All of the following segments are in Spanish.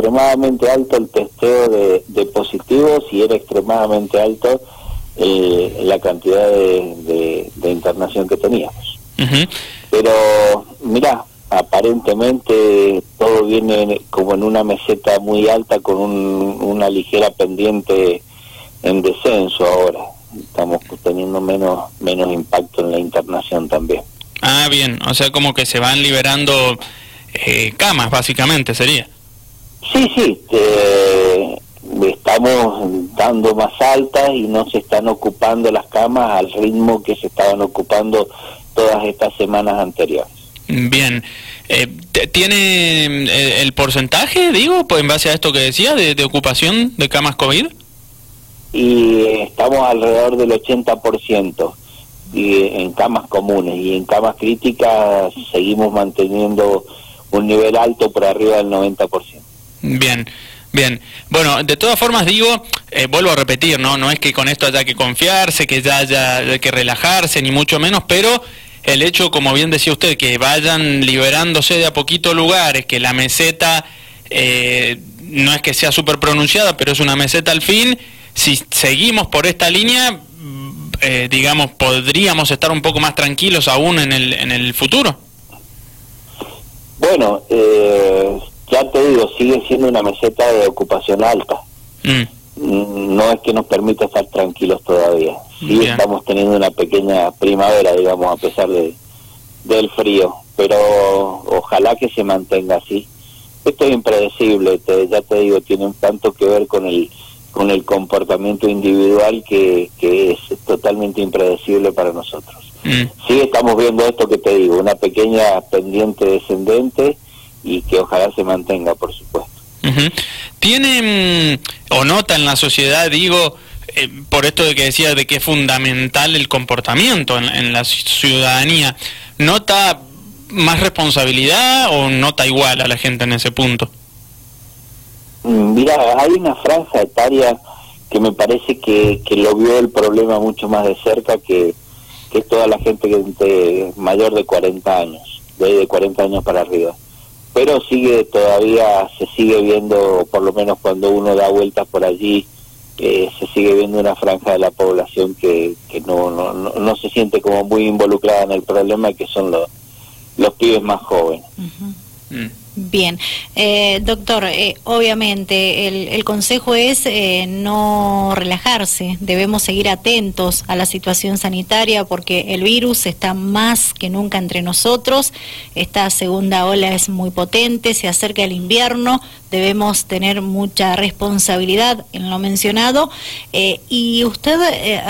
extremadamente alto el testeo de, positivos y era extremadamente alto eh, la cantidad de, internación que teníamos. Pero, mira, aparentemente todo viene como en una meseta muy alta con una ligera pendiente en descenso ahora. Estamos teniendo menos, menos impacto en la internación también. Ah, bien, o sea, como que se van liberando eh, camas, básicamente, sería. Sí, sí, estamos dando más altas y no se están ocupando las camas al ritmo que se estaban ocupando todas estas semanas anteriores. Bien, eh, ¿tiene eh, el porcentaje, digo, pues en base a esto que decía, de, de ocupación de camas COVID? Y estamos alrededor del 80% y en camas comunes y en camas críticas seguimos manteniendo un nivel alto por arriba del 90%. Bien. Bien, bueno, de todas formas digo, eh, vuelvo a repetir, ¿no? No es que con esto haya que confiarse, que ya haya que relajarse, ni mucho menos, pero el hecho, como bien decía usted, que vayan liberándose de a poquito lugares, que la meseta eh, no es que sea súper pronunciada, pero es una meseta al fin, si seguimos por esta línea, eh, digamos, podríamos estar un poco más tranquilos aún en el, en el futuro? Bueno, eh, ya te digo, sigue siendo una meseta de ocupación alta. Mm. no es que nos permita estar tranquilos todavía. Sí estamos teniendo una pequeña primavera, digamos, a pesar de, del frío, pero ojalá que se mantenga así. Esto es impredecible, ya te digo, tiene un tanto que ver con el con el comportamiento individual que, que es totalmente impredecible para nosotros. Mm. Sí estamos viendo esto que te digo, una pequeña pendiente descendente y que ojalá se mantenga, por supuesto. ¿Tienen o nota en la sociedad, digo, eh, por esto de que decía de que es fundamental el comportamiento en, en la ciudadanía, nota más responsabilidad o nota igual a la gente en ese punto? Mm, mira, hay una franja etaria que me parece que, que lo vio el problema mucho más de cerca que, que toda la gente que mayor de 40 años, de 40 años para arriba. Pero sigue todavía, se sigue viendo, por lo menos cuando uno da vueltas por allí, eh, se sigue viendo una franja de la población que, que no, no, no, se siente como muy involucrada en el problema, que son los, los pibes más jóvenes. Bien, eh, doctor, eh, obviamente el, consejo es eh, no relajarse, debemos seguir atentos a la situación sanitaria porque el virus está más que nunca entre nosotros, esta segunda ola es muy potente, se acerca el invierno, debemos tener mucha responsabilidad en lo mencionado. Y usted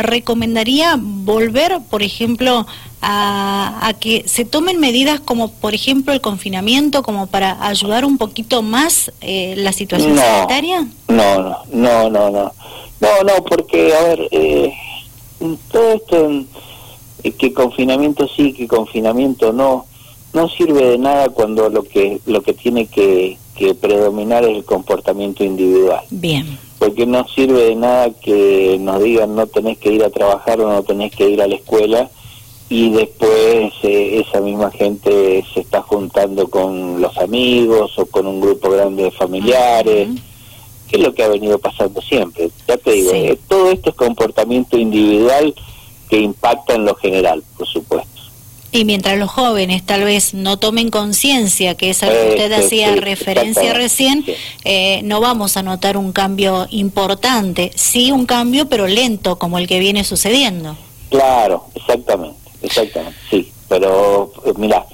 recomendaría volver, por ejemplo, a, que se tomen medidas como, por ejemplo, el confinamiento, como para ayudar un poquito más eh, la situación sanitaria? No, no, no, no, no. No, no, porque, a ver, eh, todo esto, eh, que confinamiento sí, que confinamiento no, no sirve de nada cuando lo que, lo que tiene que, que predominar es el comportamiento individual. Bien. Porque no sirve de nada que nos digan no tenés que ir a trabajar o no tenés que ir a la escuela y después eh, esa misma gente se está juntando con los amigos o con un grupo grande de familiares, que es lo que ha venido pasando siempre. Ya te digo, eh, todo esto es comportamiento individual que impacta en lo general, por supuesto. Y mientras los jóvenes tal vez no tomen conciencia, que es a lo que usted este, hacía referencia recién, eh, no vamos a notar un cambio importante. Sí, un cambio, pero lento, como el que viene sucediendo. Claro, exactamente. Exactamente, sí. Pero eh, mira,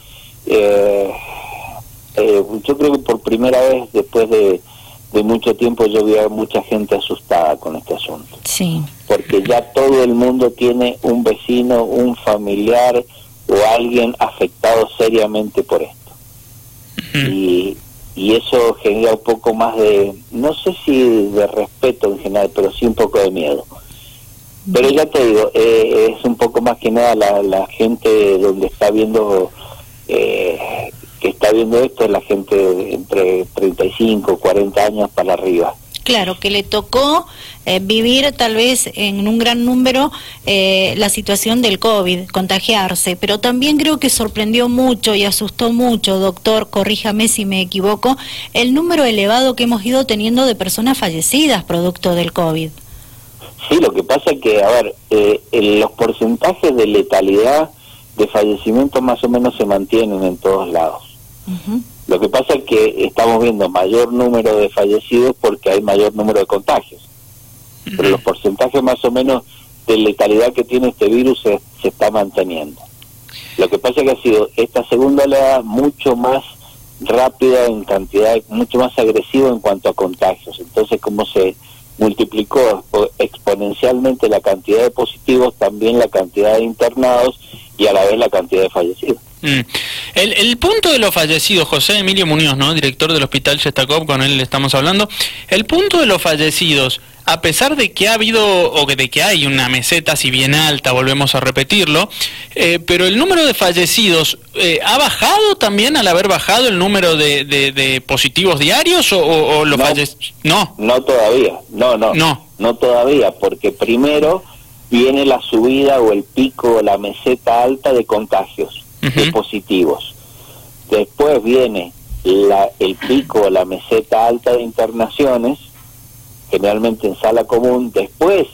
eh, eh, yo creo que por primera vez después de, mucho tiempo yo vi a mucha gente asustada con este asunto. Sí. Porque ya todo el mundo tiene un vecino, un familiar o alguien afectado seriamente por esto. y, y eso genera un poco más de, no sé si de respeto en general, pero sí un poco de miedo. Pero ya te digo, eh, es un poco más que nada la, la gente donde está viendo, eh, que está viendo esto, es la gente entre 35, 40 años para arriba. Claro, que le tocó eh, vivir tal vez en un gran número eh, la situación del COVID, contagiarse, pero también creo que sorprendió mucho y asustó mucho, doctor, corríjame si me equivoco, el número elevado que hemos ido teniendo de personas fallecidas producto del COVID. Sí, lo que pasa es que, a ver, eh, los porcentajes de letalidad de fallecimiento más o menos se mantienen en todos lados. Lo que pasa es que estamos viendo mayor número de fallecidos porque hay mayor número de contagios. Pero los porcentajes más o menos de letalidad que tiene este virus se, está manteniendo. Lo que pasa es que ha sido esta segunda oleada mucho más rápida en cantidad, mucho más agresiva en cuanto a contagios. Entonces, como se multiplicó exponencialmente la cantidad de positivos, también la cantidad de internados y a la vez la cantidad de fallecidos. Mm. El, punto de los fallecidos, José Emilio Muñoz, ¿no? director del Hospital Shestakov, con él estamos hablando, el punto de los fallecidos, a pesar de que ha habido, o de que hay una meseta, si bien alta, volvemos a repetirlo, eh, pero el número de fallecidos, eh, ¿ha bajado también al haber bajado el número de, positivos diarios o, los fallecidos? No. No todavía, no, no. No. No todavía, porque primero viene la subida o el pico o la meseta alta de contagios de positivos. Después viene la, el pico, la meseta alta de internaciones, generalmente en sala común. Después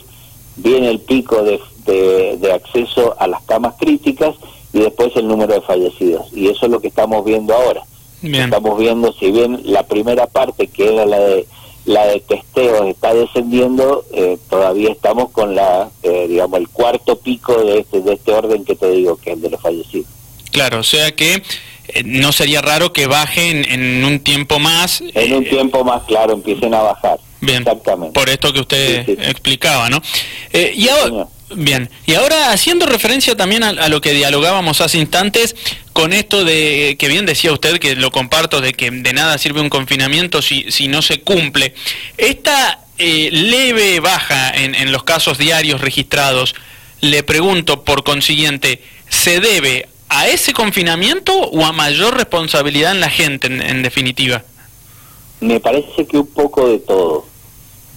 viene el pico de, de, acceso a las camas críticas y después el número de fallecidos. Y eso es lo que estamos viendo ahora. Estamos viendo, si bien la primera parte, que era la de la de testeo está descendiendo, eh, todavía estamos con la, eh, digamos, el cuarto pico de este, de este orden que te digo, que es el de los fallecidos. Claro, o sea que eh, no sería raro que bajen en un tiempo más. En un eh, tiempo más, claro, empiecen a bajar. Bien, Exactamente. por esto que usted explicaba, ¿no? Eh, y ahora, bien, y ahora haciendo referencia también a, lo que dialogábamos hace instantes, con esto de que bien decía usted, que lo comparto, de que de nada sirve un confinamiento si, si no se cumple. Esta leve baja en, en los casos diarios registrados, le pregunto por consiguiente, ¿se debe a ese confinamiento o a mayor responsabilidad en la gente, en, definitiva? Me parece que un poco de todo.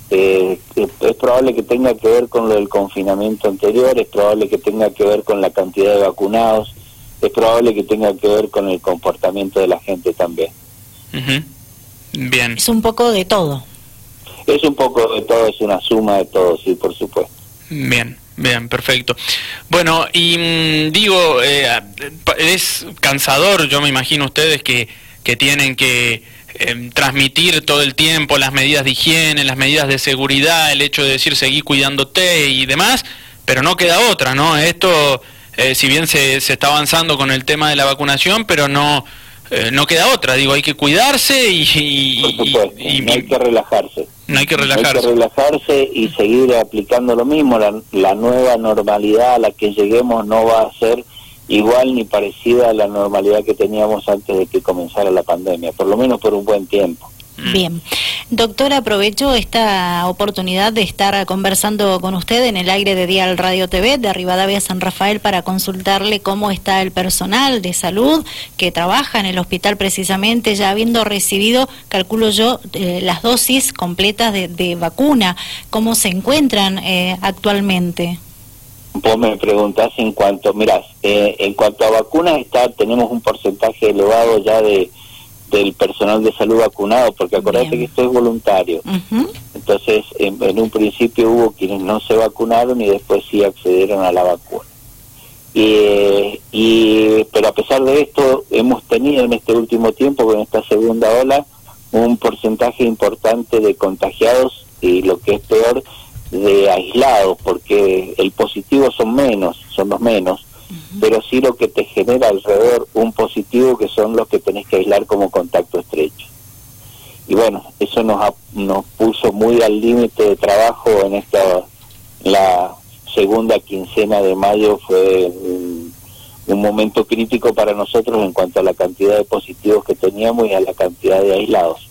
Eh, es probable que tenga que ver con lo del confinamiento anterior, es probable que tenga que ver con la cantidad de vacunados, es probable que tenga que ver con el comportamiento de la gente también. Bien. Es un poco de todo. Es un poco de todo, es una suma de todo, sí, por supuesto. Bien. Bien, perfecto. Bueno, y mm, digo, eh, es cansador, yo me imagino ustedes que, que tienen que em, transmitir todo el tiempo las medidas de higiene, las medidas de seguridad, el hecho de decir seguí cuidándote y demás, pero no queda otra, ¿no? Esto, eh, si bien se, se está avanzando con el tema de la vacunación, pero no... Eh, no queda otra, digo, hay que cuidarse y, y, hay que relajarse. No hay que relajarse. Hay que relajarse y seguir aplicando lo mismo. La, la nueva normalidad a la que lleguemos no va a ser igual ni parecida a la normalidad que teníamos antes de que comenzara la pandemia, por lo menos por un buen tiempo. Mm. Bien. Doctor, aprovecho esta oportunidad de estar conversando con usted en el aire de Dial Radio TV de Rivadavia San Rafael para consultarle cómo está el personal de salud que trabaja en el hospital precisamente, ya habiendo recibido, calculo yo, eh, las dosis completas de, vacuna. ¿Cómo se encuentran eh, actualmente? Vos me preguntás en cuanto, mirás, eh, en cuanto a vacunas está, tenemos un porcentaje elevado ya de del personal de salud vacunado, porque acuérdate que esto es voluntario. Entonces, en, un principio hubo quienes no se vacunaron y después sí accedieron a la vacuna. Y, pero a pesar de esto, hemos tenido en este último tiempo, con esta segunda ola, un porcentaje importante de contagiados y lo que es peor, de aislados, porque el positivo son menos, son los menos, pero sí lo que te genera alrededor un positivo que son los que tenés que aislar como contacto estrecho. Y bueno, eso nos, nos puso muy al límite de trabajo en esta, la segunda quincena de mayo fue un, momento crítico para nosotros en cuanto a la cantidad de positivos que teníamos y a la cantidad de aislados.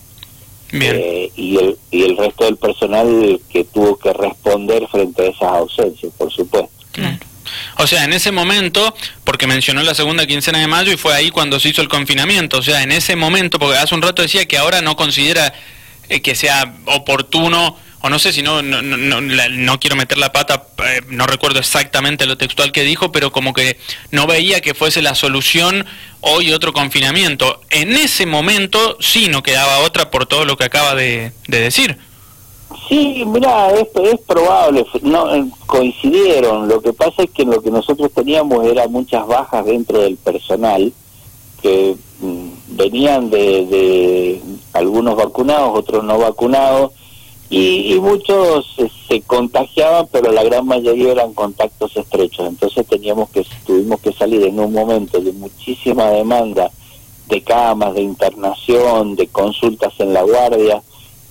Eh, y, el, y el resto del personal que tuvo que responder frente a esas ausencias, por supuesto. Claro. O sea, en ese momento, porque mencionó la segunda quincena de mayo y fue ahí cuando se hizo el confinamiento, o sea, en ese momento, porque hace un rato decía que ahora no considera eh, que sea oportuno o no sé si no, no, no, no, quiero meter la pata, eh, no recuerdo exactamente lo textual que dijo, pero como que no veía que fuese la solución hoy otro confinamiento. En ese momento sí no quedaba otra por todo lo que acaba de, decir. Sí, mira, es, es probable, no eh, coincidieron. Lo que pasa es que lo que nosotros teníamos era muchas bajas dentro del personal que mm, venían de, de algunos vacunados, otros no vacunados y, muchos se, contagiaban, pero la gran mayoría eran contactos estrechos. Entonces teníamos que tuvimos que salir en un momento de muchísima demanda de camas, de internación, de consultas en la guardia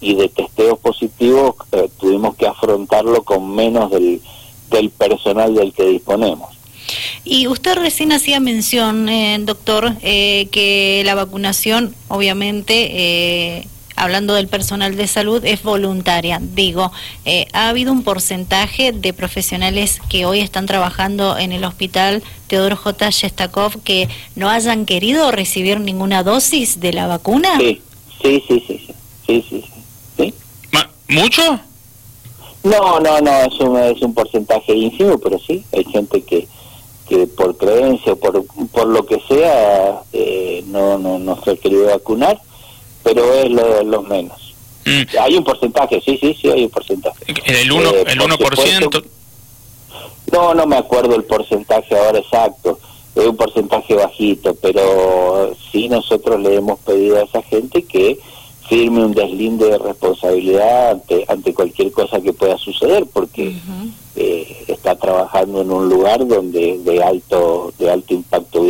y de testeos positivos. Eh, tuvimos que afrontarlo con menos del, del personal del que disponemos. Y usted recién hacía mención, eh, doctor, eh, que la vacunación, obviamente, eh, hablando del personal de salud, es voluntaria. Digo, eh, ¿ha habido un porcentaje de profesionales que hoy están trabajando en el hospital Teodoro J. Shestakov que no hayan querido recibir ninguna dosis de la vacuna? Sí, sí, sí, sí, sí, sí, sí. ¿Mucho? No, no, no, es un, es un porcentaje ínfimo, pero sí, hay gente que que por creencia, por, por lo que sea, eh, no, no, no se ha querido vacunar pero es lo, lo menos. Mm. Hay un porcentaje, sí, sí, sí, hay un porcentaje. ¿El 1%? Eh, el 1%? no, no me acuerdo el porcentaje ahora exacto, es un porcentaje bajito, pero sí nosotros le hemos pedido a esa gente que firme un deslinde de responsabilidad ante, ante cualquier cosa que pueda suceder, porque eh, está trabajando en un lugar donde de alto de alto impacto